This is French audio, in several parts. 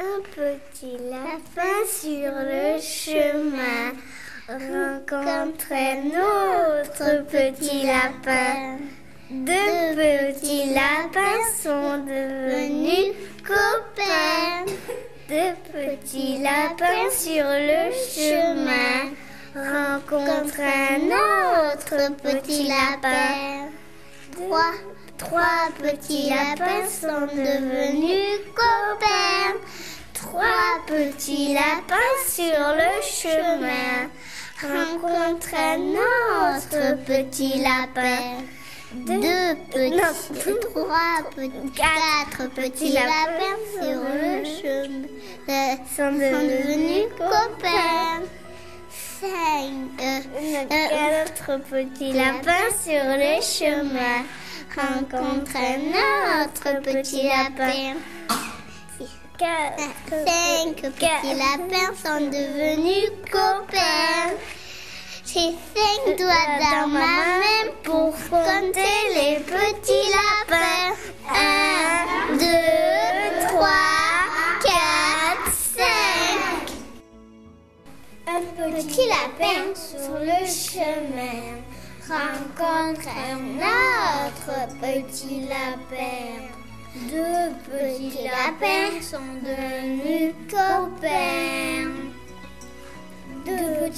Un petit lapin sur le chemin rencontre un autre petit lapin. Deux petits lapins sont devenus lapins sur le chemin rencontrent un autre petit lapin. Trois, trois petits lapins sont devenus copains. Trois petits lapins sur le chemin rencontrent un autre petit lapin. Deux petits, trois petits, quatre petits lapins sur le chemin sont devenus copains. Cinq, euh, quatre petits lapins sur le chemin rencontrent un autre petit lapin. Cinq petits lapins sont devenus copains. J'ai cinq doigts dans ma main pour les petits lapins. Un, deux, trois, quatre, cinq. Un petit lapin sur le chemin rencontre un autre petit lapin. Deux petits lapins sont devenus copains.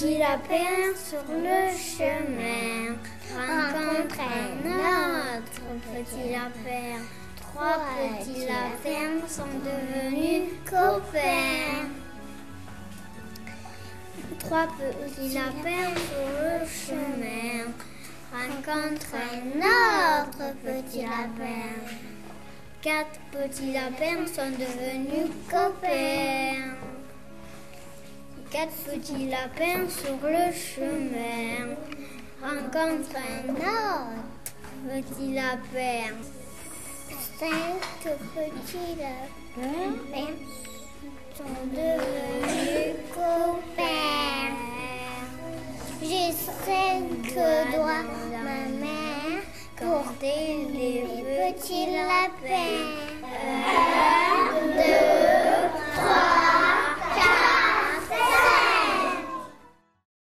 Deux petits lapins sur le chemin rencontrent un autre petit lapin. Trois petits lapins sont devenus copains. Trois petits lapins sur le chemin rencontrent un autre petit lapin. Quatre petits lapins sont devenus copains. Quatre petits lapins sur le chemin? Rencontrent un autre petit lapin. Cinq petits lapins sont devenus copains. J'ai cinq doigts ma main pour des petits lapins.